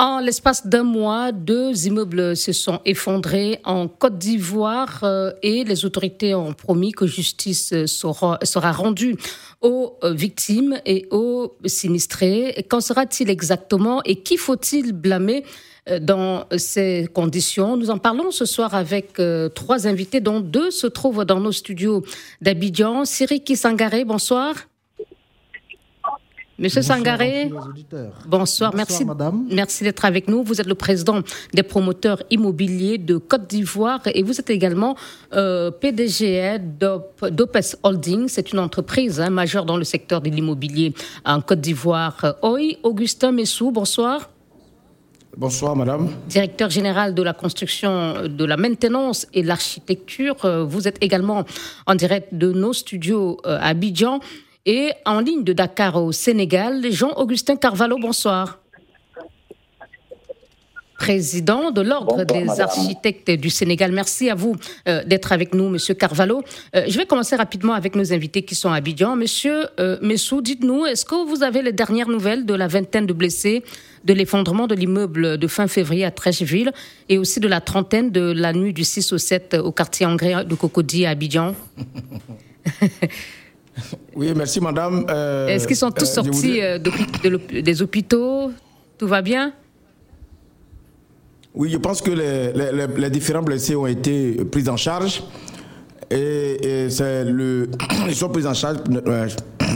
En l'espace d'un mois, deux immeubles se sont effondrés en Côte d'Ivoire euh, et les autorités ont promis que justice sera, sera rendue aux euh, victimes et aux sinistrés. Qu'en sera-t-il exactement et qui faut-il blâmer euh, dans ces conditions? Nous en parlons ce soir avec trois invités, dont deux se trouvent dans nos studios d'Abidjan. Siriki Sangaré, bonsoir. Monsieur Sangaré, bonsoir, merci, merci d'être avec nous. Vous êtes le président des promoteurs immobiliers de Côte d'Ivoire et vous êtes également euh, PDG d'Opes Holding. C'est une entreprise hein, majeure dans le secteur de l'immobilier en Côte d'Ivoire. Oui, Augustin Messou, bonsoir. Bonsoir, madame. Directeur général de la construction, de la maintenance et l'architecture. Euh, vous êtes également en direct de nos studios euh, à Abidjan. Et en ligne de Dakar au Sénégal, Jean-Augustin Carvalho, bonsoir. Président de l'Ordre des architectes du Sénégal. Merci à vous euh, d'être avec nous, Monsieur Carvalho. Euh, je vais commencer rapidement avec nos invités qui sont à Abidjan. Monsieur euh, Messou, dites-nous, est-ce que vous avez les dernières nouvelles de la vingtaine de blessés de l'effondrement de l'immeuble de fin février à Trècheville et aussi de la trentaine de la nuit du 6 au 7 au quartier anglais de Cocody à Abidjan? Oui, merci madame. Euh, Est-ce qu'ils sont tous euh, sortis euh, des hôpitaux? Tout va bien? Oui, je pense que les, différents blessés ont été pris en charge. Et, le, ils sont pris en charge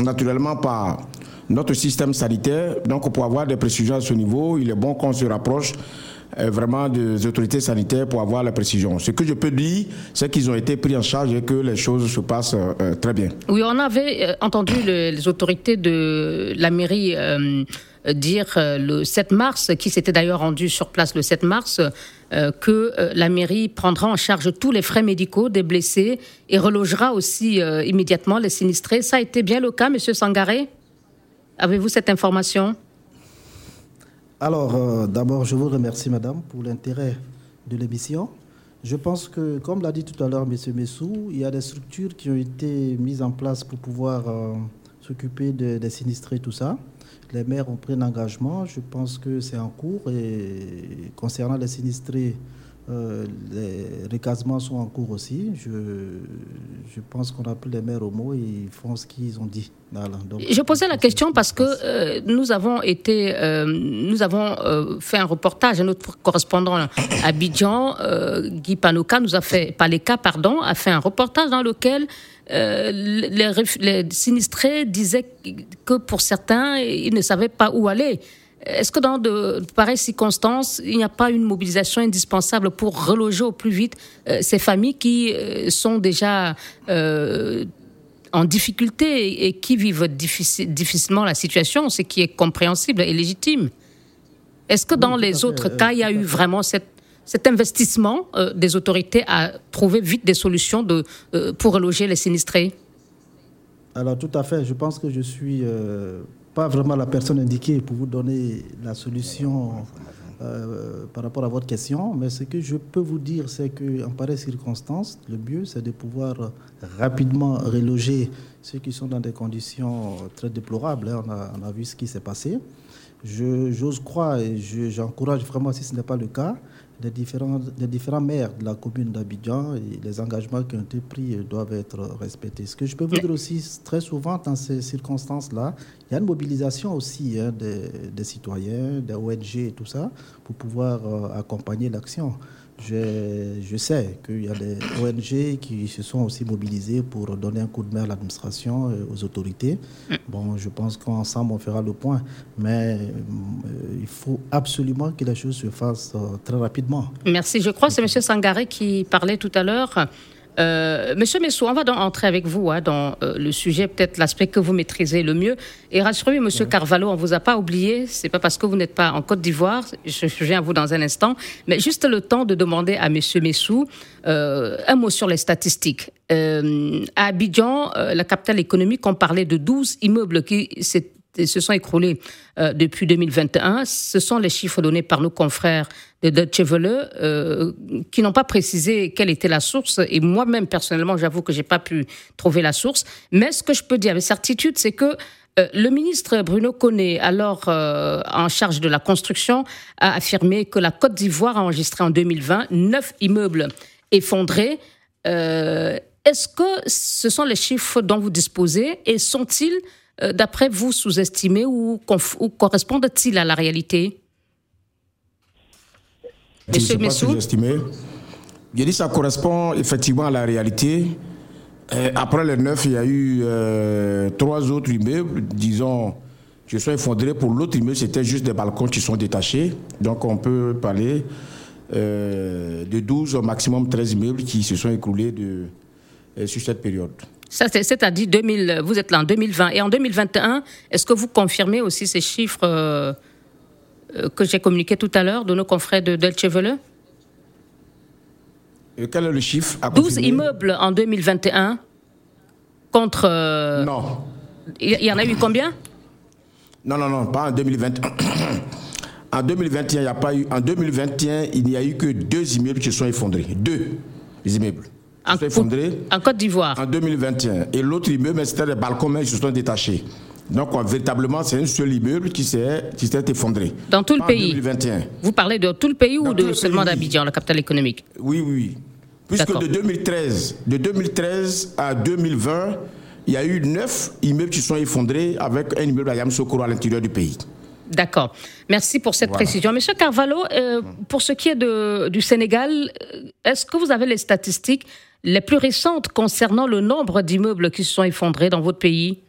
naturellement par notre système sanitaire. Donc, pour avoir des précisions à ce niveau, il est bon qu'on se rapproche vraiment des autorités sanitaires pour avoir la précision. Ce que je peux dire, c'est qu'ils ont été pris en charge et que les choses se passent euh, très bien. Oui, on avait euh, entendu les autorités de la mairie dire le 7 mars, qui s'était d'ailleurs rendu sur place le 7 mars, que la mairie prendra en charge tous les frais médicaux des blessés et relogera aussi immédiatement les sinistrés. Ça a été bien le cas, Monsieur Sangaré? Avez-vous cette information? Alors, euh, d'abord, je vous remercie, madame, pour l'intérêt de l'émission. Je pense que, comme l'a dit tout à l'heure M. Messou, il y a des structures qui ont été mises en place pour pouvoir euh, s'occuper des sinistrés, tout ça. Les maires ont pris un engagement. Je pense que c'est en cours. Et concernant les sinistrés, euh, les recasements sont en cours aussi. Je, je pense qu'on a pris les maires au mot et ils font ce qu'ils ont dit. je posais la question parce que euh, nous avons été, euh, nous avons fait un reportage, notre correspondant à Abidjan, Guy Panoka, nous a fait, cas pardon, a fait un reportage dans lequel les, les, sinistrés disaient que pour certains, ils ne savaient pas où aller. Est-ce que dans de pareilles circonstances, il n'y a pas une mobilisation indispensable pour reloger au plus vite euh, ces familles qui euh, sont déjà euh, en difficulté et qui vivent difficilement la situation, ce qui est compréhensible et légitime? Est-ce que dans les autres cas, il y a eu vraiment cet investissement des autorités à trouver vite des solutions de, pour reloger les sinistrés? Alors tout à fait, je pense que je suis pas vraiment la personne indiquée pour vous donner la solution euh, par rapport à votre question, mais ce que je peux vous dire, c'est qu'en pareille circonstance, le mieux, c'est de pouvoir rapidement reloger ceux qui sont dans des conditions très déplorables. Hein. On a, on a vu ce qui s'est passé. J'ose croire et j'encourage vraiment, si ce n'est pas le cas, des différents, des différents maires de la commune d'Abidjan les engagements qui ont été pris doivent être respectés. Ce que je peux vous dire aussi, très souvent, dans ces circonstances-là, il y a une mobilisation aussi hein, des, citoyens, des ONG et tout ça, pour pouvoir euh, accompagner l'action. Je, sais qu'il y a des ONG qui se sont aussi mobilisées pour donner un coup de main à l'administration, et aux autorités. Bon, je pense qu'ensemble, on fera le point. Mais euh, il faut absolument que les choses se fassent euh, très rapidement. Merci. Je crois que c'est M. Sangaré qui parlait tout à l'heure Euh, Monsieur Messou, on va donc entrer avec vous hein, dans euh, le sujet, peut-être l'aspect que vous maîtrisez le mieux. Et rassurez-vous, Monsieur Carvalho, on vous a pas oublié. C'est pas parce que vous n'êtes pas en Côte d'Ivoire. Je, je viens à vous dans un instant, mais juste le temps de demander à Monsieur Messou euh, un mot sur les statistiques. Euh, à Abidjan, euh, la capitale économique, on parlait de 12 immeubles qui s'est- se sont écroulés euh, depuis 2021. Ce sont les chiffres donnés par nos confrères de Deutsche euh, qui n'ont pas précisé quelle était la source. Et moi-même, personnellement, j'avoue que j'ai pas pu trouver la source. Mais ce que je peux dire avec certitude, c'est que euh, le ministre Bruno Koné, alors en charge de la construction, a affirmé que la Côte d'Ivoire a enregistré en 2020 neuf immeubles effondrés. Est-ce que ce sont les chiffres dont vous disposez et sont-ils, d'après vous, sous-estimés ou, ou correspondent-ils à la réalité? Je Monsieur Messou. Je dis ça correspond effectivement à la réalité. Euh, après les neuf, il y a eu euh, trois autres immeubles, disons, qui sont effondrés. Pour l'autre immeuble, c'était juste des balcons qui sont détachés. Donc on peut parler euh, de 12 au maximum 13 immeubles qui se sont écroulés de, euh, sur cette période. Ça, c'est- C'est-à-dire, 2000, vous êtes là en 2020. Et en 2021, est-ce que vous confirmez aussi ces chiffres euh, euh, que j'ai communiqués tout à l'heure de nos confrères de Welle? Et quel est le chiffre à 12 confirmer immeubles en 2021 contre... euh, Non. Il il y en a eu combien? Non, non, non, pas en 2021. en 2021, il n'y a pas eu. En 2021, il n'y a eu que deux immeubles qui sont effondrés. Deux immeubles. En, Qui sont effondrés en Côte d'Ivoire en 2021. Et l'autre immeuble, c'était des balcons, mais ils se sont détachés. Donc, véritablement, c'est un seul immeuble qui s'est qui s'est effondré. Dans tout le pays En 2021. Vous parlez de tout le pays ou Dans de seulement d'Abidjan, la capitale économique? Oui, oui. Puisque D'accord. de 2013, de 2013 à 2020, il y a eu neuf immeubles qui sont effondrés avec un immeuble à Yamoussoukro à l'intérieur du pays. D'accord. Merci pour cette Voilà. précision. Monsieur Carvalho, euh, pour ce qui est de, du Sénégal, euh, est-ce que vous avez les statistiques les plus récentes concernant le nombre d'immeubles qui se sont effondrés dans votre pays?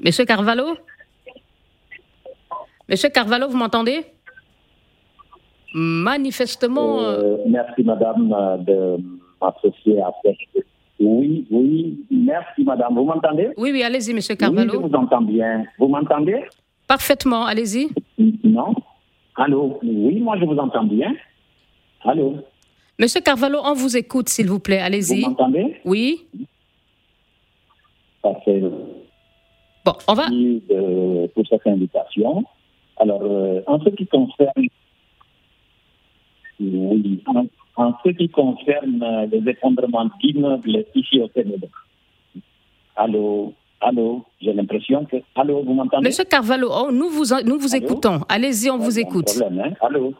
Monsieur Carvalho? Monsieur Carvalho, vous m'entendez? Manifestement. euh, merci, madame, de m'associer à cette. Oui, oui, merci, madame. Vous m'entendez? Oui, oui, allez-y, monsieur Oui, je Carvalho. vous entends bien. Vous m'entendez? Parfaitement, allez-y. Non? Allô? Oui, moi, je vous entends bien. Allô? Monsieur Carvalho, on vous écoute, s'il vous plaît, Vous allez-y. m'entendez? Oui Parfait. Bon, on va. Merci de- pour cette invitation. Alors, euh, en ce qui concerne. Oui, en, en ce qui concerne euh, les effondrements d'immeubles ici au Sénégal. Allô Allô J'ai l'impression que. Allô, vous m'entendez? Monsieur Carvalho, oh, nous vous, nous vous Allô? écoutons. Allez-y, on vous écoute. problème, hein? Allô?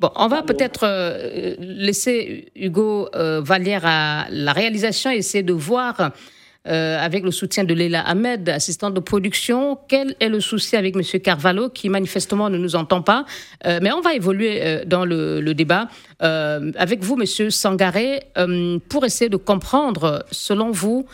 Bon, on va peut-être euh, laisser Hugo euh, Vallière à la réalisation et essayer de voir, euh, avec le soutien de Leila Ahmed, assistante de production, quel est le souci avec Monsieur Carvalho, qui manifestement ne nous entend pas? Euh, mais on va évoluer euh, dans le, débat avec vous, Monsieur Sangaré, pour essayer de comprendre, selon vous,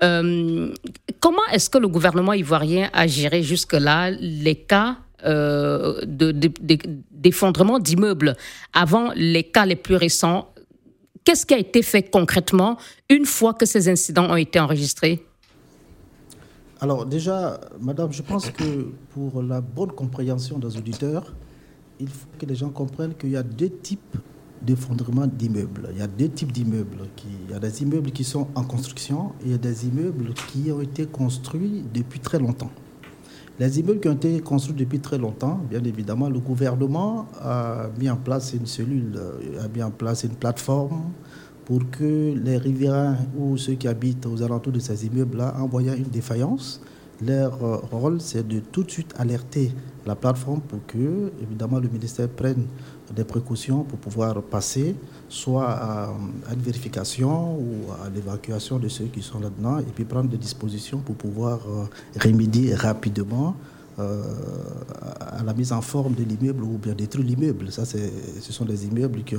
comment est-ce que le gouvernement ivoirien a géré jusque-là les cas de- de- de- d'effondrement d'immeubles avant les cas les plus récents Qu'est-ce qui a été fait concrètement une fois que ces incidents ont été enregistrés? Alors déjà, madame, je pense que pour la bonne compréhension des auditeurs, il faut que les gens comprennent qu'il y a deux types d'effondrement d'immeubles. Il y a deux types d'immeubles. Il y a des immeubles qui sont en construction et il y a des immeubles qui ont été construits depuis très longtemps. Les immeubles qui ont été construits depuis très longtemps, bien évidemment, le gouvernement a mis en place une cellule, euh, a mis en place une plateforme pour que les riverains ou ceux qui habitent aux alentours de ces immeubles-là, en voyant une défaillance, leur euh, rôle, c'est de tout de suite alerter la plateforme pour que, évidemment, le ministère prenne des précautions pour pouvoir passer soit à, une vérification ou à l'évacuation de ceux qui sont là-dedans et puis prendre des dispositions pour pouvoir euh, remédier rapidement euh, à la mise en forme de l'immeuble ou bien détruire l'immeuble. Ce sont des immeubles qui,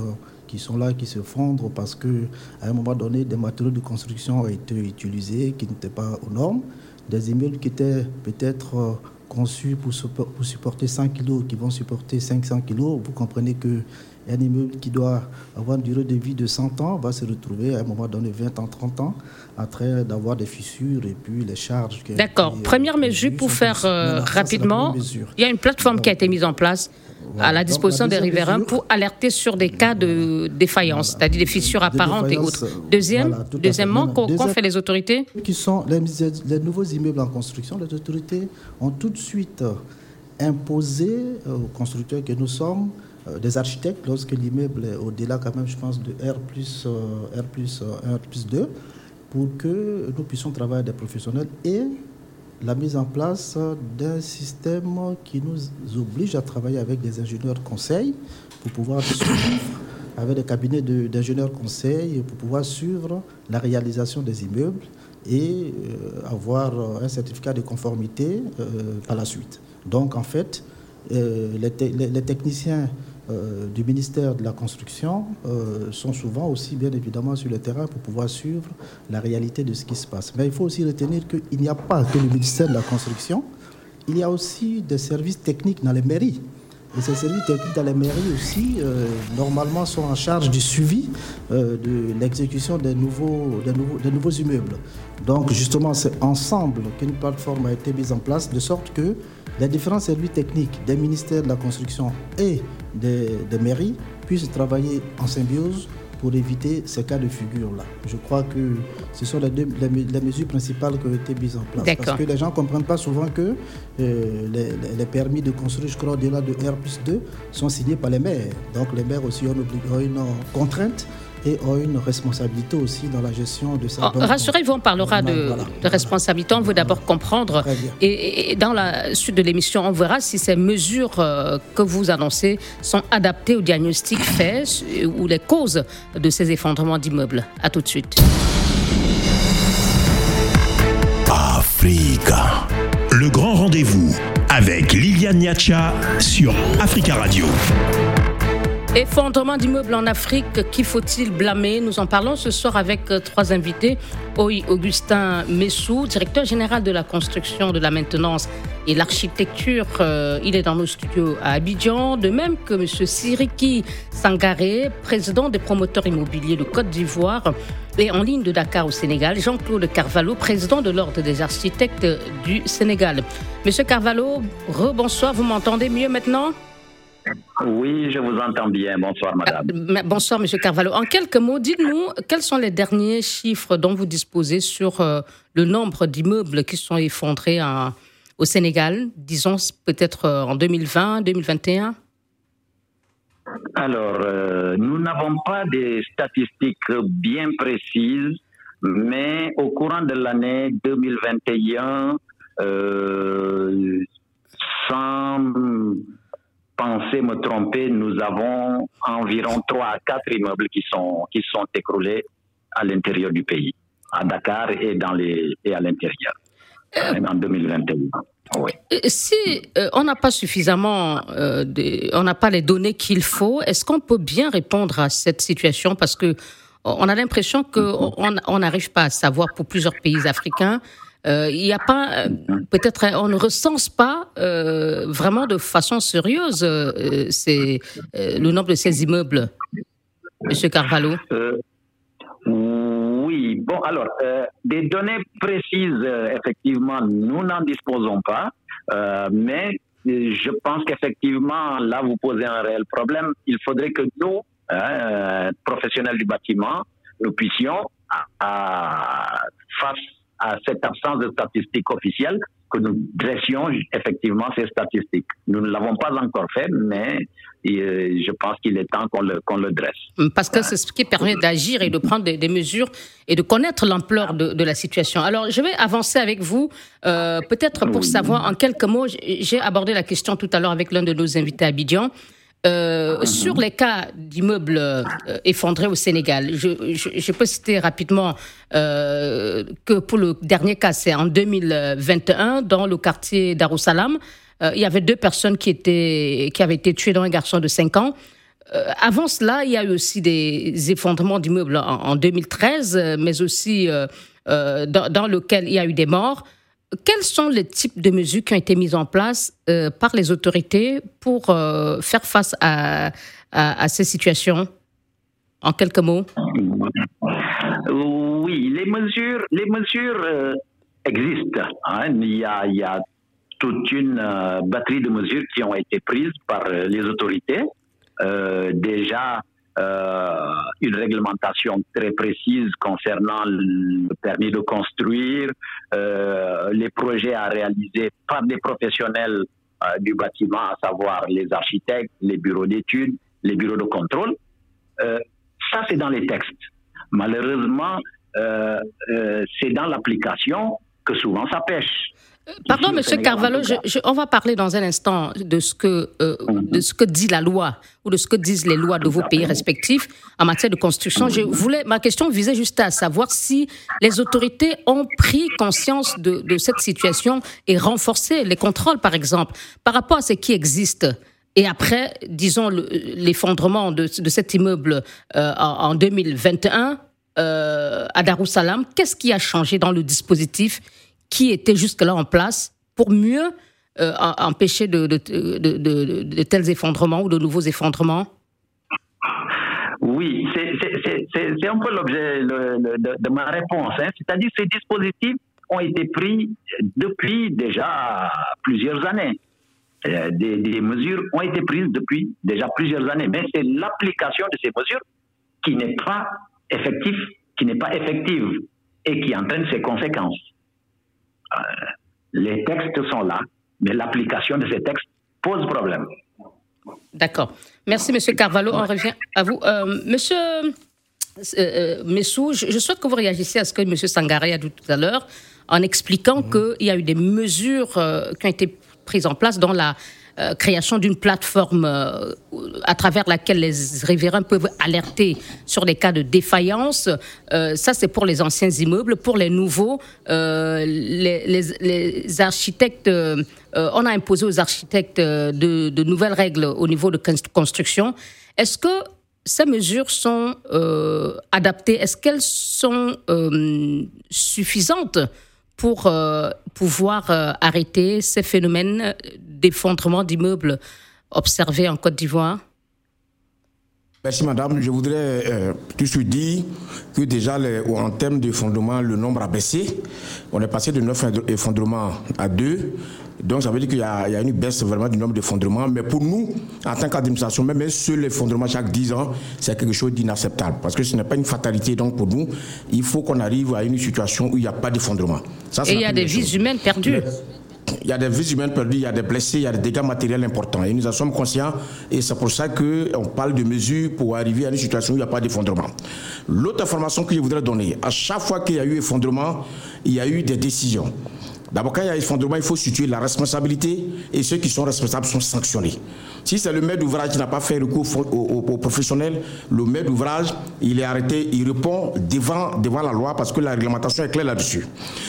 qui sont là, qui se fondent parce que à un moment donné, des matériaux de construction ont été utilisés qui n'étaient pas aux normes. Des immeubles qui étaient peut-être euh, conçus pour, pour supporter 100 kg, qui vont supporter 500 kg. Vous comprenez que Un immeuble qui doit avoir une durée de vie de 100 ans va se retrouver à un moment donné 20 ans, 30 ans, en train d'avoir des fissures et puis les charges. D'accord. Première mesure pour faire rapidement, il y a une plateforme qui a été mise en place à la disposition des riverains pour alerter sur des cas de défaillance, c'est-à-dire des fissures apparentes et autres. Deuxième, deuxièmement, qu'ont fait les autorités Qui sont les, les, nouveaux immeubles en construction, les autorités ont tout de suite imposé aux constructeurs que nous sommes euh, des architectes lorsque l'immeuble est au-delà quand même, je pense, de R plus, euh, R plus 1, R plus 2, pour que nous puissions travailler avec des professionnels et la mise en place d'un système qui nous oblige à travailler avec des ingénieurs conseils pour pouvoir suivre, avec des cabinets d'ingénieurs conseils, pour pouvoir suivre la réalisation des immeubles et euh, avoir un certificat de conformité euh, par la suite. Donc en fait, euh, les, les, techniciens euh, du ministère de la Construction euh, sont souvent aussi bien évidemment sur le terrain pour pouvoir suivre la réalité de ce qui se passe. Mais il faut aussi retenir qu'il n'y a pas que le ministère de la Construction, il y a aussi des services techniques dans les mairies. Et ces services techniques dans les mairies aussi, euh, normalement, sont en charge du suivi de l'exécution des nouveaux, des, nouveaux, des nouveaux immeubles. Donc, justement, c'est ensemble qu'une plateforme a été mise en place de sorte que les différents services techniques des ministères de la Construction et des, mairies puissent travailler en symbiose pour éviter ces cas de figure-là. Je crois que ce sont les, deux, les, mesures principales qui ont été mises en place. Parce que les gens ne comprennent pas souvent que euh, les, les, permis de construire, je crois, au-delà de R 2 sont signés par les maires. Donc les maires aussi ont une contrainte et ont une responsabilité aussi dans la gestion de ça. Oh, rassurez-vous, on parlera de, responsabilité. On veut d'abord comprendre. Et, dans la suite de l'émission, on verra si ces mesures euh, que vous annoncez sont adaptées au diagnostic fait ou les causes de ces effondrements d'immeubles. À tout de suite. Africa. Le grand rendez-vous avec Liliane Niacha sur Africa Radio. Effondrement d'immeubles en Afrique, qui faut-il blâmer? Nous en parlons ce soir avec euh, trois invités. Oui, Augustin Messou, directeur général de la construction, de la maintenance et l'architecture. Euh, il est dans nos studios à Abidjan. De même que M. Siriki Sangaré, président des promoteurs immobiliers de Côte d'Ivoire et en ligne de Dakar au Sénégal. Jean-Claude Carvalho, président de l'Ordre des architectes du Sénégal. Monsieur Carvalho, rebonsoir. Vous m'entendez mieux maintenant? Oui, je vous entends bien. Bonsoir, madame. Euh, bonsoir, monsieur Carvalho. En quelques mots, dites-nous quels sont les derniers chiffres dont vous disposez sur euh, le nombre d'immeubles qui sont effondrés au Sénégal, disons peut-être euh, en 2020, 2021 Alors, nous n'avons pas des statistiques bien précises, mais au courant de l'année 2021, 100 pensé me tromper, nous avons environ 3 à 4 immeubles qui sont, qui sont écroulés à l'intérieur du pays, à Dakar et, dans les, et à l'intérieur, en 2021. Euh, si euh, on n'a pas suffisamment, euh, de, on n'a pas les données qu'il faut, est-ce qu'on peut bien répondre à cette situation? Parce que on a l'impression qu'on mm-hmm. n'arrive on, pas à savoir pour plusieurs pays africains il n'y a pas, euh, peut-être, on ne recense pas euh, vraiment de façon sérieuse le nombre de ces immeubles, Monsieur Carvalho. oui, bon, alors, des données précises, effectivement, nous n'en disposons pas, mais je pense qu'effectivement, là, vous posez un réel problème. Il faudrait que nous, hein, professionnels du bâtiment, nous puissions, à, face à cette absence de statistiques officielles que nous dressions effectivement ces statistiques. Nous ne l'avons pas encore fait, mais euh, je pense qu'il est temps qu'on le, qu'on le, dresse. Parce que c'est ce qui permet d'agir et de prendre des, mesures et de connaître l'ampleur de, de, la situation. Alors, je vais avancer avec vous, euh, peut-être pour savoir en quelques mots, j'ai abordé la question tout à l'heure avec l'un de nos invités à Abidjan. Euh, sur les cas d'immeubles euh, effondrés au Sénégal, je, peux citer rapidement euh, que pour le dernier cas, c'est en 2021, dans le quartier Darussalam, il y avait deux personnes qui, étaient, qui avaient été tuées, dans un garçon de 5 ans. avant cela, il y a eu aussi des effondrements d'immeubles en, 2013, mais aussi dans, dans lequel il y a eu des morts. Quels sont les types de mesures qui ont été mises en place euh, par les autorités pour euh, faire face à, ces situations? En quelques mots. Oui, les mesures, les mesures existent. Hein. Il, y a, il, y a, toute une batterie de mesures qui ont été prises par les autorités. déjà, euh, une réglementation très précise concernant le permis de construire, euh, les projets à réaliser par des professionnels euh, du bâtiment, à savoir les architectes, les bureaux d'études, les bureaux de contrôle. ça, c'est dans les textes. Malheureusement, c'est dans l'application que souvent ça pêche. Pardon, Monsieur Carvalho, on va parler dans un instant de ce que euh, mhm. de ce que dit la loi ou de ce que disent les lois de vos pays respectifs en matière de construction. Je voulais, ma question visait juste à savoir si les autorités ont pris conscience de, cette situation et renforcé les contrôles, par exemple, par rapport à ce qui existe. Et après, disons, l'effondrement de, cet immeuble euh, en, 2021 euh, à Darussalam, qu'est-ce qui a changé dans le dispositif qui était jusque-là en place pour mieux euh, empêcher de, tels effondrements ou de nouveaux effondrements? Oui, c'est un peu l'objet de, ma réponse. Hein. C'est-à-dire ces dispositifs ont été pris depuis déjà plusieurs années. Euh, des, des, mesures ont été prises depuis déjà plusieurs années, mais c'est l'application de ces mesures qui n'est pas effective, qui n'est pas effective et qui entraîne ses conséquences. Euh, les textes sont là, mais l'application de ces textes pose problème. D'accord. Merci, Monsieur Carvalho. On revient à vous. Euh, monsieur euh, Messou, je, souhaite que vous réagissiez à ce que M. Sangaré a dit tout à l'heure, en expliquant mhm. qu'il y a eu des mesures qui ont été prises en place dans la euh, création d'une plateforme euh, à travers laquelle les riverains peuvent alerter sur les cas de défaillance. Euh, ça, c'est pour les anciens immeubles. Pour les nouveaux, les, architectes, on a imposé aux architectes de, nouvelles règles au niveau de construction. Est-ce que ces mesures sont adaptées? Est-ce qu'elles sont suffisantes pour euh, pouvoir euh, arrêter ces phénomènes d'effondrement d'immeubles observés en Côte d'Ivoire Merci madame. Je voudrais euh, tout de suite dire que déjà en termes d'effondrement, le nombre a baissé. On est passé de 9 effondrements à 2. Donc ça veut dire qu'il y, a une baisse vraiment du nombre d'effondrements. Mais pour nous, en tant qu'administration, même un seul effondrement chaque 10 ans, c'est quelque chose d'inacceptable. Parce que ce n'est pas une fatalité. Donc pour nous, il faut qu'on arrive à une situation où il n'y a pas d'effondrement. Et il y a des vies humaines perdues. Il y a des vies humaines perdues, il y a des blessés, il y a des dégâts matériels importants. Et nous en sommes conscients et c'est pour ça qu'on parle de mesures pour arriver à une situation où il n'y a pas d'effondrement. L'autre information que je voudrais donner, à chaque fois qu'il y a eu effondrement, il y a eu des décisions. D'abord, quand il y a effondrement, il faut situer la responsabilité et ceux qui sont responsables sont sanctionnés. Si c'est le maître d'ouvrage qui n'a pas fait recours au, au, professionnel, le maître d'ouvrage, il est arrêté, il répond devant, devant la loi parce que la réglementation est claire là-dessus.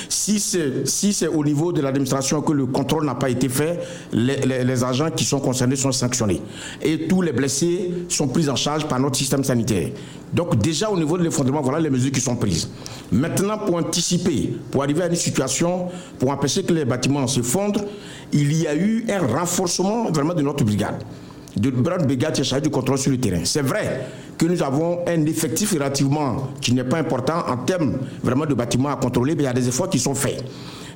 Si c'est si au niveau de l'administration que le contrôle n'a pas été fait, les, les, agents qui sont concernés sont sanctionnés. Et tous les blessés sont pris en charge par notre système sanitaire. Donc déjà au niveau de l'effondrement, voilà les mesures qui sont prises. Maintenant, pour anticiper, pour arriver à une situation, pour empêcher que les bâtiments se fondent, il y a eu un renforcement vraiment de notre brigade. De notre brigade qui est chargée du contrôle sur le terrain. C'est vrai que nous avons un effectif relativement qui n'est pas important en termes vraiment de bâtiments à contrôler, mais il y a des efforts qui sont faits.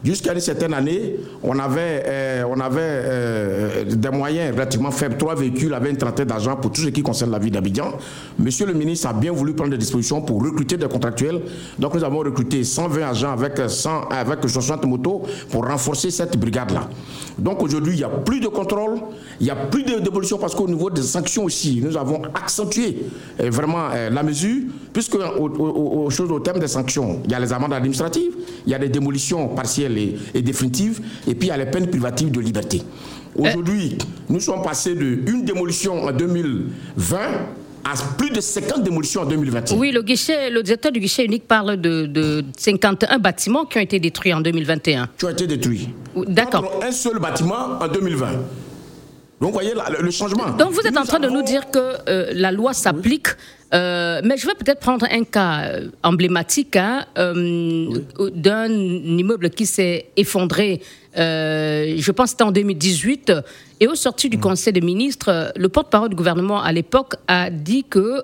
Jusqu'à une certaine année, on avait, euh, on avait euh, des moyens relativement faibles. Trois véhicules avaient une trentaine d'agents pour tout ce qui concerne la vie d'Abidjan. Monsieur le ministre a bien voulu prendre des dispositions pour recruter des contractuels. Donc nous avons recruté 120 agents avec, 100, avec 60 motos pour renforcer cette brigade-là. Donc aujourd'hui, il n'y a plus de contrôle, il n'y a plus de dévolution parce qu'au niveau des sanctions aussi, nous avons accentué euh, vraiment la mesure, puisque aux, choses au thème des sanctions, il y a les amendes administratives, il y a des démolitions partielles et, définitive, et puis il y a les peines privatives de liberté. Aujourd'hui, nous sommes passés d'une démolition en 2020 à plus de 50 démolitions en 2021. Oui, le guichet, le directeur du guichet unique parle de, de 51 bâtiments qui ont été détruits en 2021. Qui ont été détruits. D'accord. Un seul bâtiment en 2020. Donc, vous voyez le changement. Donc, vous êtes en train de nous dire que euh, la loi s'applique. Euh, mais je vais peut-être prendre un cas euh, emblématique hein, d'un immeuble qui s'est effondré. Je pense que c'était en 2018. Et au sorti du mm. Conseil des ministres, le porte-parole du gouvernement à l'époque a dit que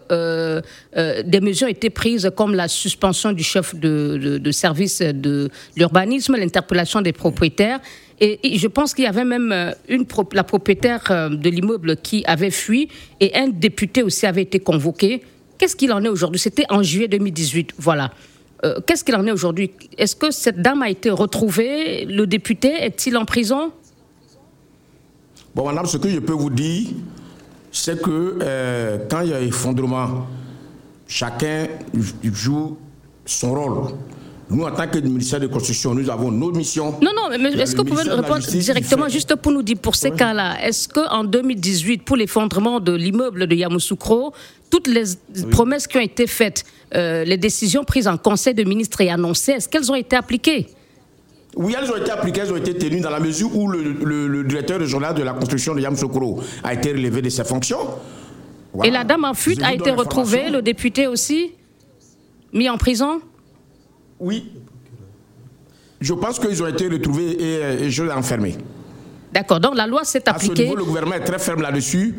des mesures étaient prises comme la suspension du chef de, de service de l'urbanisme, l'interpellation des propriétaires et, je pense qu'il y avait même euh, une, la propriétaire euh, de l'immeuble qui avait fui et un député aussi avait été convoqué. Qu'est-ce qu'il en est aujourd'hui? C'était en juillet 2018. Voilà. Euh, qu'est-ce qu'il en est aujourd'hui? Est-ce que cette dame a été retrouvée? Le député est-il en prison? Bon, madame, ce que je peux vous dire, c'est que quand il y a effondrement, chacun joue son rôle. Nous, en tant que ministère de construction, nous avons nos missions. Non, non, mais est-ce que vous pouvez répondre directement, juste pour nous dire, pour ces cas-là, est-ce qu'en 2018, pour l'effondrement de l'immeuble de Yamoussoukro, toutes les promesses qui ont été faites, euh, les décisions prises en Conseil de ministres et annoncées, est-ce qu'elles ont été appliquées? Oui, elles ont été appliquées, elles ont été tenues dans la mesure où le, directeur régional de la construction de Yamoussoukro a été relevé de ses fonctions. Et la dame en fuite a été retrouvée, le député aussi, mis en prison? Oui. Je pense qu'ils ont été retrouvés et, je l'ai enfermé. D'accord, donc la loi s'est appliquée. À ce niveau, le gouvernement est très ferme là-dessus.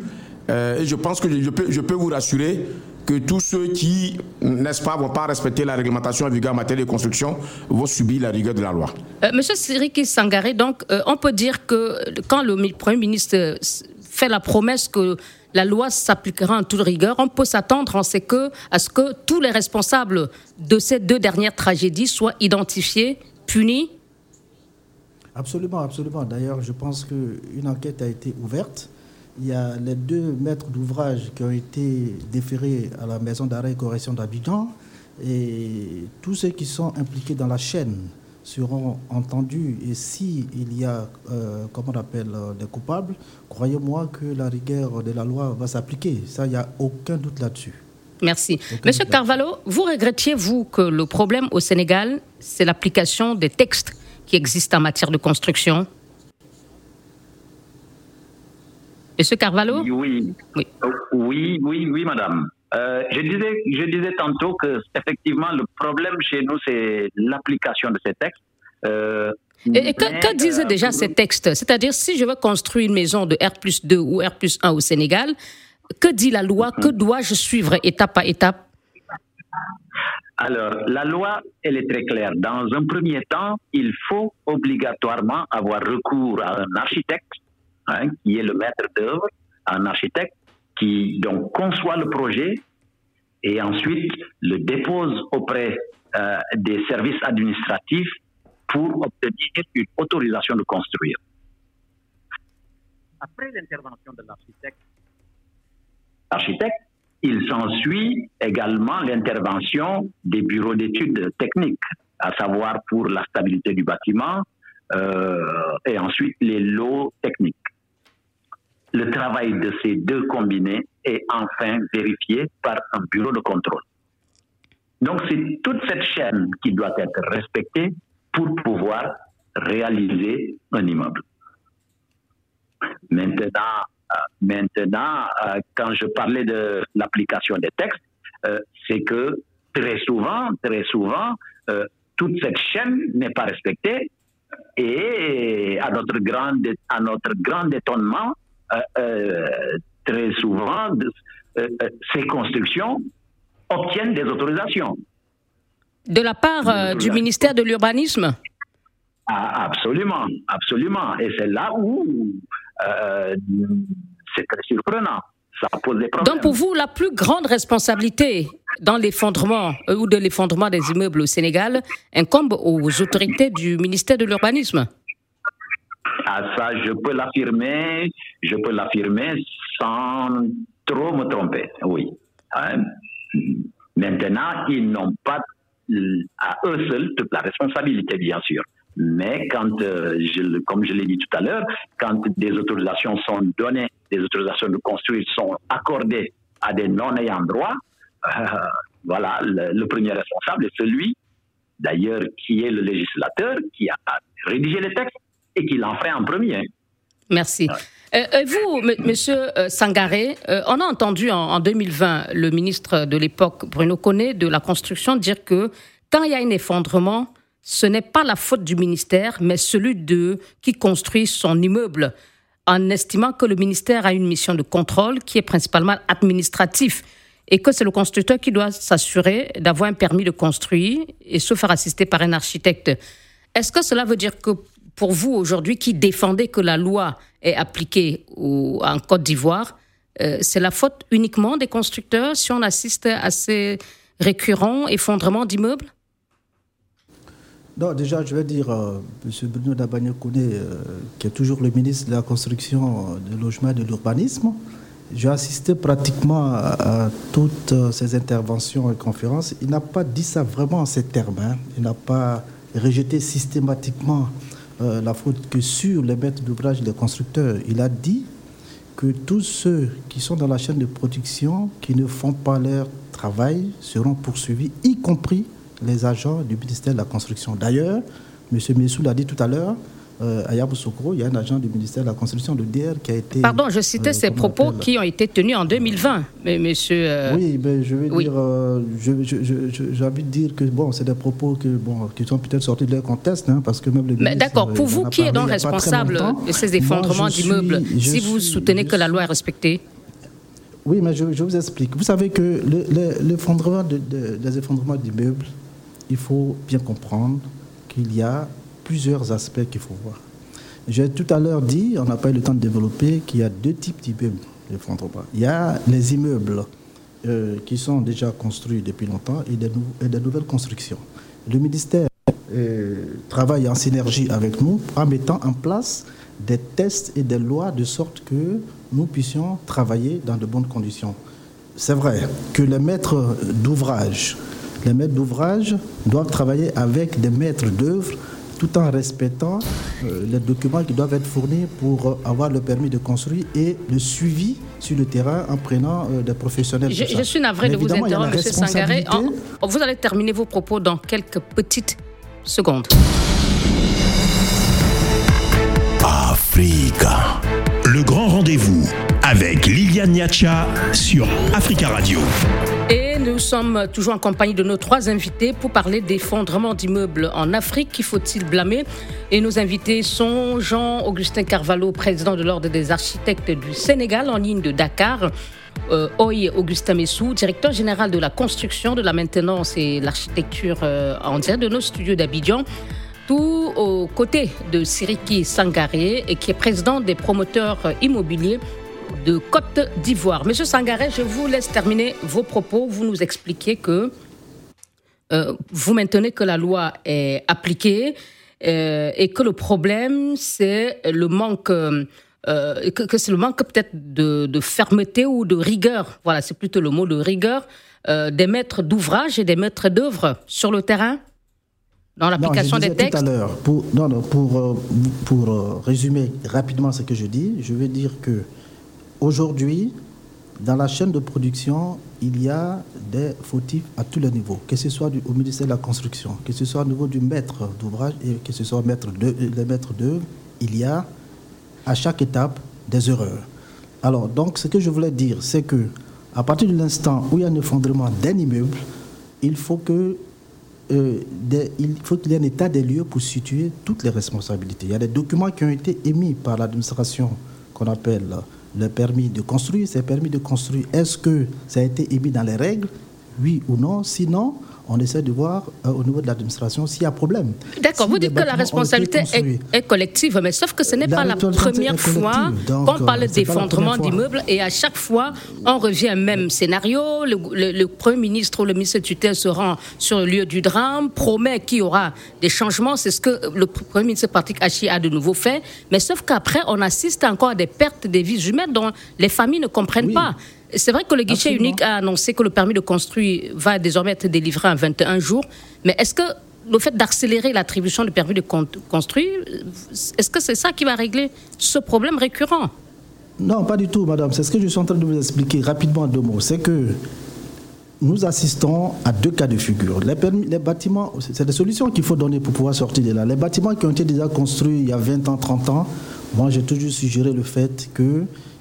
Euh, et je pense que je peux, je peux, vous rassurer que tous ceux qui, n'est-ce pas, vont pas respecter la réglementation en vigueur en matière de construction vont subir la rigueur de la loi. Euh, Monsieur Siriki Sangaré, donc, euh, on peut dire que quand le Premier ministre fait la promesse que la loi s'appliquera en toute rigueur. On peut s'attendre en à ce que tous les responsables de ces deux dernières tragédies soient identifiés, punis Absolument, absolument. D'ailleurs, je pense qu'une enquête a été ouverte. Il y a les deux maîtres d'ouvrage qui ont été déférés à la maison d'arrêt et correction d'Abidjan et tous ceux qui sont impliqués dans la chaîne seront entendus et si il y a, euh, comment on appelle, euh, des coupables, croyez-moi que la rigueur de la loi va s'appliquer. Ça, il n'y a aucun doute là-dessus. Merci. Monsieur Carvalho, vous regrettiez, vous, que le problème au Sénégal, c'est l'application des textes qui existent en matière de construction? Monsieur Carvalho? Oui. Oui, oui, oui, oui madame. Euh, je, disais, je disais tantôt que effectivement le problème chez nous c'est l'application de ces textes. Euh, et, que, disaient euh, déjà ces textes? C'est-à-dire si je veux construire une maison de R 2 ou R 1 au Sénégal, que dit la loi? Que dois-je suivre étape par étape? Alors, la loi, elle est très claire. Dans un premier temps, il faut obligatoirement avoir recours à un architecte, hein, qui est le maître d'œuvre, un architecte qui donc conçoit le projet et ensuite le dépose auprès euh, des services administratifs pour obtenir une autorisation de construire. Après l'intervention de l'architecte, il s'ensuit également l'intervention des bureaux d'études techniques, à savoir pour la stabilité du bâtiment euh, et ensuite les lots techniques le travail de ces deux combinés est enfin vérifié par un bureau de contrôle. Donc c'est toute cette chaîne qui doit être respectée pour pouvoir réaliser un immeuble. Maintenant, euh, euh, quand je parlais de l'application des textes, euh, c'est que très souvent, très souvent, toute cette chaîne n'est pas respectée et à notre grand, étonnement, très souvent, euh, ces constructions obtiennent des autorisations. De la part du ministère de l'Urbanisme? Ah, Absolument, absolument. Et c'est là où c'est très surprenant. Ça pose des problèmes. Donc pour vous, la plus grande responsabilité dans l'effondrement ou de l'effondrement des immeubles au Sénégal incombe aux autorités du ministère de l'Urbanisme? Ah, ça, je peux l'affirmer, je peux l'affirmer sans trop me tromper, oui. Hein? Maintenant, ils n'ont pas à eux seuls toute la responsabilité, bien sûr. Mais quand, euh, comme je l'ai dit tout à l'heure, quand des autorisations sont données, des autorisations de construire sont accordées à des non-ayants droit, euh, voilà, le, le, premier responsable est celui, d'ailleurs, qui est le législateur, qui a rédigé les textes et qu'il en ferait en premier. Merci. Euh, euh, vous, Monsieur euh, Sangaré, on a entendu en, 2020 le ministre de l'époque, Bruno Conné, de la construction, dire que quand il y a un effondrement, ce n'est pas la faute du ministère, mais celui de qui construit son immeuble, en estimant que le ministère a une mission de contrôle qui est principalement administratif et que c'est le constructeur qui doit s'assurer d'avoir un permis de construire et se faire assister par un architecte. Est-ce que cela veut dire que pour vous aujourd'hui qui défendez que la loi est appliquée en Côte d'Ivoire, euh, c'est la faute uniquement des constructeurs si on assiste à ces récurrents effondrements d'immeubles? Non, déjà, je vais dire, euh, M. Bruno Dabagno euh, qui est toujours le ministre de la Construction, du Logement et de l'Urbanisme, j'ai assisté pratiquement à, toutes ces interventions et conférences. Il n'a pas dit ça vraiment en ces termes. Hein. Il n'a pas rejeté systématiquement euh, la faute que sur les maîtres d'ouvrage et les constructeurs. Il a dit que tous ceux qui sont dans la chaîne de production, qui ne font pas leur travail, seront poursuivis, y compris les agents du ministère de la Construction. D'ailleurs, M. Messou l'a dit tout à l'heure, euh, à Yamoussoukro, il y a un agent du ministère de la Construction de DR qui a été. Pardon, je citais euh, ces propos qui ont été tenus en 2020, mais monsieur. Euh, oui, mais je veux dire, j'ai envie de dire que bon, c'est des propos que, bon, qui sont peut-être sortis de leur contexte, hein, parce que même les. Mais d'accord, pour vous, qui est donc responsable de ces effondrements d'immeubles, si vous soutenez que la loi est respectée? Oui, mais je, vous explique. Vous savez que l'effondrement de, des effondrements d'immeubles, il faut bien comprendre qu'il y a plusieurs aspects qu'il faut voir. J'ai tout à l'heure dit, on n'a pas eu le temps de développer, qu'il y a deux types d'immeubles. Il y a les immeubles euh, qui sont déjà construits depuis longtemps et des, et des nouvelles constructions. Le ministère euh, travaille en synergie avec nous en mettant en place des tests et des lois de sorte que nous puissions travailler dans de bonnes conditions. C'est vrai que les maîtres d'ouvrage, les maîtres d'ouvrage doivent travailler avec des maîtres d'œuvre tout en respectant euh, les documents qui doivent être fournis pour euh, avoir le permis de construire et le suivi sur le terrain en prenant euh, des professionnels. Je, suis navré de vous interrompre, M. Sangaré. vous allez terminer vos propos dans quelques petites secondes. Africa. Le grand rendez-vous avec Liliane Niacha sur Africa Radio. Et nous sommes toujours en compagnie de nos trois invités pour parler d'effondrement d'immeubles en Afrique. Qui faut-il blâmer? Et nos invités sont Jean-Augustin Carvalho, président de l'Ordre des architectes du Sénégal, en ligne de Dakar. Euh, Augustin Messou, directeur général de la construction, de la maintenance et l'architecture euh, en direct de nos studios d'Abidjan tout aux côtés de Siriki Sangaré, qui est président des promoteurs immobiliers de Côte d'Ivoire. Monsieur Sangaré, je vous laisse terminer vos propos. Vous nous expliquez que euh, vous maintenez que la loi est appliquée euh, et que le problème, c'est le manque. Euh, que, c'est le manque peut-être de, fermeté ou de rigueur, voilà, c'est plutôt le mot de rigueur, des maîtres d'ouvrage et des maîtres d'œuvre sur le terrain dans l'application des textes tout à l'heure, pour, non, non, pour, pour résumer rapidement ce que je dis, je veux dire que Aujourd'hui, dans la chaîne de production, il y a des fautifs à tous les niveaux, que ce soit au ministère de la Construction, que ce soit au niveau du maître d'ouvrage et que ce soit maître de, maîtres d'œuvre, il y a à chaque étape des erreurs. Alors, donc, ce que je voulais dire, c'est que à partir de l'instant où il y a un effondrement d'un immeuble, il faut euh, il faut qu'il y ait un état des lieux pour situer toutes les responsabilités. Il y a des documents qui ont été émis par l'administration qu'on appelle le permis de construire, c'est permis de construire, est-ce que ça a été émis dans les règles? Oui ou non? Sinon, on essaie de voir euh, au niveau de l'administration s'il y a problème. D'accord, vous dites que la responsabilité est, collective, mais sauf que ce n'est pas la première fois qu'on euh, parle d'effondrement d'immeubles et à chaque fois, on revient au même scénario. Le, Premier ministre ou le ministre tutelle se rend sur le lieu du drame, promet qu'il y aura des changements. C'est ce que le Premier ministre Patrick Hachi a de nouveau fait. Mais sauf qu'après, on assiste encore à des pertes des vies humaines dont les familles ne comprennent pas. C'est vrai que le guichet unique a annoncé que le permis de construire va désormais être délivré en 21 jours, mais est-ce que le fait d'accélérer l'attribution du permis de construire, est-ce que c'est ça qui va régler ce problème récurrent? Non, pas du tout, madame. C'est ce que je suis en train de vous expliquer rapidement en deux mots. C'est que nous assistons à deux cas de figure. Les, les bâtiments, c'est des solutions qu'il faut donner pour pouvoir sortir de là. Les bâtiments qui ont été déjà construits il y a 20 ans, 30 ans, Moi, j'ai toujours suggéré le fait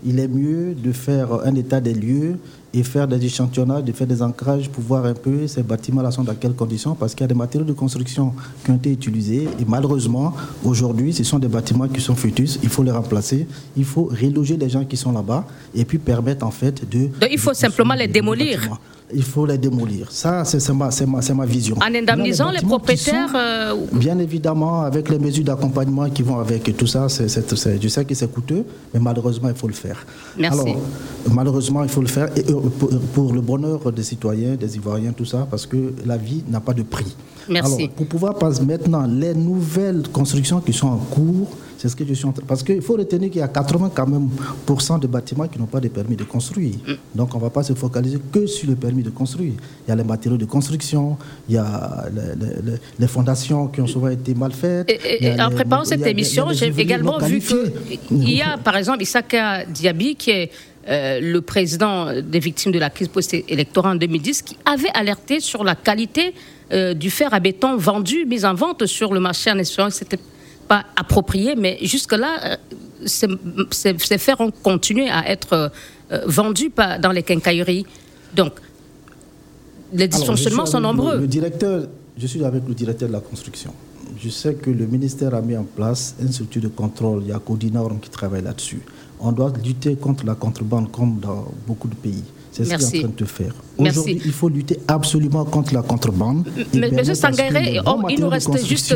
qu'il est mieux de faire un état des lieux et faire des échantillonnages, de faire des ancrages pour voir un peu ces bâtiments-là sont dans quelles conditions, parce qu'il y a des matériaux de construction qui ont été utilisés et malheureusement, aujourd'hui, ce sont des bâtiments qui sont fœtus, il faut les remplacer, il faut reloger les gens qui sont là-bas et puis permettre en fait de... Donc il faut simplement les démolir il faut les démolir. Ça, c'est ma, ma, ma, vision. En indemnisant les, propriétaires euh, Bien évidemment, avec les mesures d'accompagnement qui vont avec et tout ça, je sais que c'est coûteux, mais malheureusement, il faut le faire. Merci. Alors, malheureusement, il faut le faire et euh, pour, le bonheur des citoyens, des Ivoiriens, tout ça, parce que la vie n'a pas de prix. Merci. Alors, pour pouvoir passer maintenant les nouvelles constructions qui sont en cours, c'est ce que je suis en train. Parce qu'il faut retenir qu'il y a 80 quand même de bâtiments qui n'ont pas de permis de construire. Donc on ne va pas se focaliser que sur le permis de construire. Il y a les matériaux de construction, il y a les, fondations qui ont souvent été mal faites. Et, en préparant cette émission, j'ai également vu qu'il y a par exemple Isaka Diaby qui est euh, le président des victimes de la crise post-électorale en 2010, qui avait alerté sur la qualité euh, du fer à béton vendu, mis en vente sur le marché en espérant que c'était pas approprié, mais jusque-là, euh, ces, fers ont continué à être euh, vendus dans les quincailleries. Donc, les dysfonctionnements sont nombreux. Le, directeur, je suis avec le directeur de la construction. Je sais que le ministère a mis en place une structure de contrôle. Il y a Codinorm qui travaille là-dessus. On doit lutter contre la contrebande comme dans beaucoup de pays. C'est ce qu'il est en train de faire. Aujourd'hui, il faut lutter absolument contre la contrebande. Monsieur Sangaré, il nous reste juste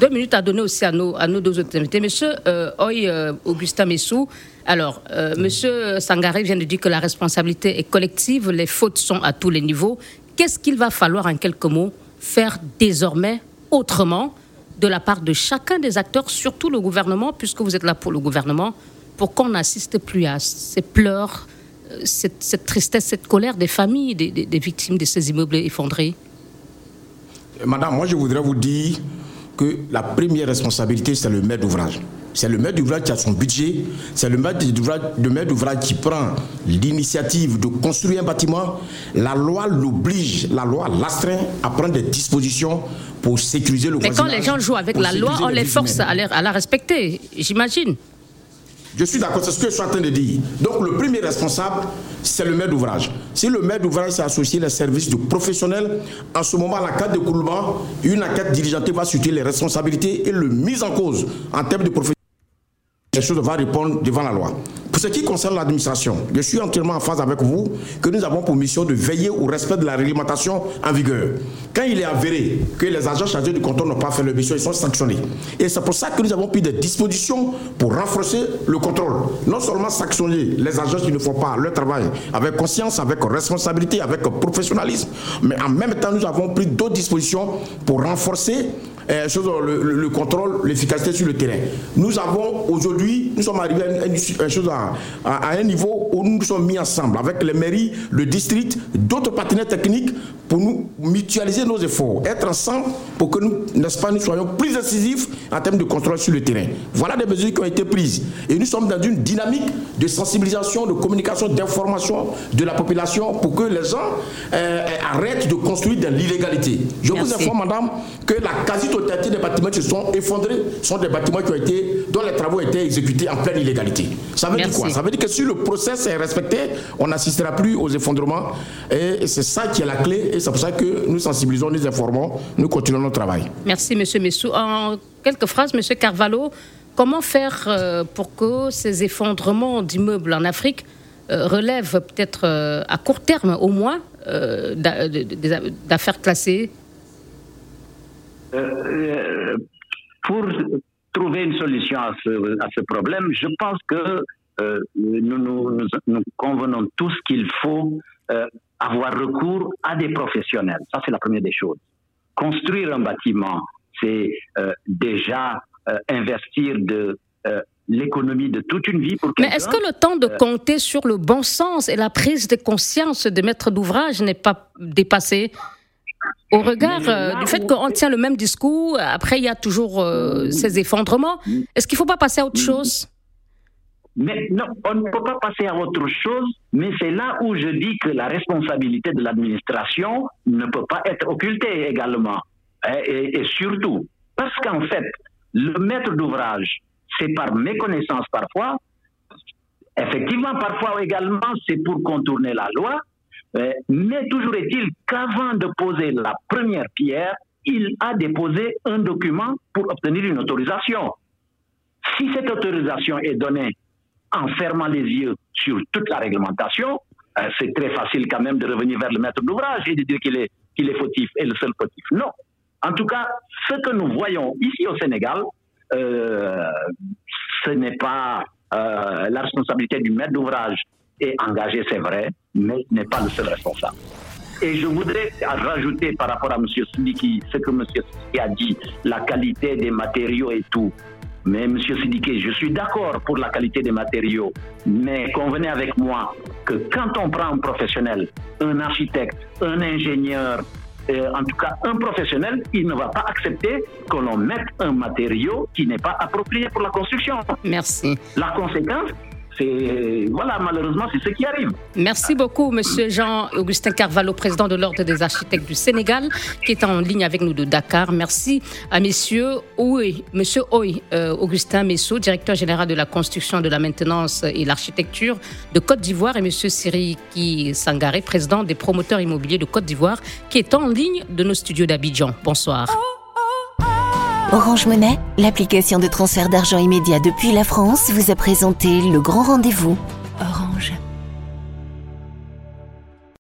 deux, minutes à donner aussi à nos, à nos deux autres invités. Monsieur euh, euh Augustin Messou, alors, euh, Monsieur Sangaré vient de dire que la responsabilité est collective, les fautes sont à tous les niveaux. Qu'est-ce qu'il va falloir, en quelques mots, faire désormais autrement de la part de chacun des acteurs, surtout le gouvernement, puisque vous êtes là pour le gouvernement, pour qu'on n'assiste plus à ces pleurs cette, tristesse, cette colère des familles des, victimes de ces immeubles effondrés Madame, moi je voudrais vous dire que la première responsabilité, c'est le maître d'ouvrage. C'est le maître d'ouvrage qui a son budget, c'est le maître d'ouvrage qui prend l'initiative de construire un bâtiment. La loi l'oblige, la loi l'astreint à prendre des dispositions pour sécuriser le Mais quand les gens jouent avec la loi, on les force à la respecter, j'imagine. Je suis d'accord, c'est ce que je suis en train de dire. Donc le premier responsable, c'est le maître d'ouvrage. Si le maître d'ouvrage s'est associé les services de professionnels, en ce moment, la carte de coulement, une enquête diligentée va situer les responsabilités et le mise en cause en termes de professionnels. Les choses va répondre devant la loi. Pour ce qui concerne l'administration, je suis entièrement en phase avec vous que nous avons pour mission de veiller au respect de la réglementation en vigueur. Quand il est avéré que les agents chargés du contrôle n'ont pas fait leur mission, ils sont sanctionnés. Et c'est pour ça que nous avons pris des dispositions pour renforcer le contrôle. Non seulement sanctionner les agents qui ne font pas leur travail avec conscience, avec responsabilité, avec professionnalisme, mais en même temps, nous avons pris d'autres dispositions pour renforcer euh, le, contrôle, l'efficacité sur le terrain. Nous avons aujourd'hui, nous sommes arrivés à, un niveau où nous sommes mis ensemble avec les mairies, le district, d'autres partenaires techniques pour nous mutualiser nos efforts, être ensemble pour que nous, n'est-ce pas, nous soyons plus décisifs en termes de contrôle sur le terrain. Voilà des mesures qui ont été prises. Et nous sommes dans une dynamique de sensibilisation, de communication, d'information de la population pour que les gens euh, arrêtent de construire de l'illégalité. Je vous informe, madame, que la quasi-totalité des bâtiments qui se sont effondrés sont des bâtiments qui ont été, dont les travaux ont été exécutés en pleine illégalité. Ça veut dire quoi? Ça veut dire que si le process est respecté, on n'assistera plus aux effondrements. Et c'est ça qui est la clé. Et c'est pour ça que nous sensibilisons, nous informons, nous continuons notre travail. Merci, Monsieur Messou. En quelques phrases, Monsieur Carvalho, comment faire euh, pour que ces effondrements d'immeubles en Afrique euh, relèvent peut-être euh, à court terme au moins d'affaires classées? Pour trouver une solution à ce, à ce problème, je pense que nous, nous, nous, convenons tous qu'il faut avoir recours à des professionnels. Ça, c'est la première des choses. Construire un bâtiment, c'est euh, déjà euh, investir de euh, l'économie de toute une vie pour Mais est-ce que le temps de compter sur le bon sens et la prise de conscience des maîtres d'ouvrage n'est pas dépassé? Au regard du fait qu'on tient le même discours, après il y a toujours ces effondrements, est-ce qu'il ne faut pas passer à autre chose? Mais non, on ne peut pas passer à autre chose, mais c'est là où je dis que la responsabilité de l'administration ne peut pas être occultée également. Hein, et, et surtout, parce qu'en fait, le maître d'ouvrage, c'est par méconnaissance parfois. Effectivement, parfois également, c'est pour contourner la loi. Euh, mais toujours est-il qu'avant de poser la première pierre, il a déposé un document pour obtenir une autorisation. Si cette autorisation est donnée en fermant les yeux sur toute la réglementation, euh, c'est très facile quand même de revenir vers le maître d'ouvrage et de dire qu'il est, qu'il est fautif et le seul fautif. Non. En tout cas, ce que nous voyons ici au Sénégal, euh, ce n'est pas la responsabilité du maître d'ouvrage est engagé, c'est vrai, mais n'est pas le seul responsable. Et je voudrais rajouter par rapport à M. Sidiki, ce que M. Sidiki a dit, la qualité des matériaux et tout. Mais M. Sidiki, je suis d'accord pour la qualité des matériaux, mais convenez avec moi que quand on prend un professionnel, un architecte, un ingénieur, euh, en tout cas un professionnel, il ne va pas accepter que l'on mette un matériau qui n'est pas approprié pour la construction. Merci. La conséquence, c'est voilà malheureusement c'est ce qui arrive. Merci beaucoup Monsieur Jean-Augustin Carvalho, président de l'ordre des architectes du Sénégal, qui est en ligne avec nous de Dakar. Merci à Monsieur Oué, Monsieur Oy, euh, Augustin Messot, directeur général de la construction, de la maintenance et l'architecture de Côte d'Ivoire, et Monsieur Siriki Sangaré, président des promoteurs immobiliers de Côte d'Ivoire, qui est en ligne de nos studios d'Abidjan. Bonsoir. Orange Monnaie, l'application de transfert d'argent immédiat depuis la France, vous a présenté le grand rendez-vous.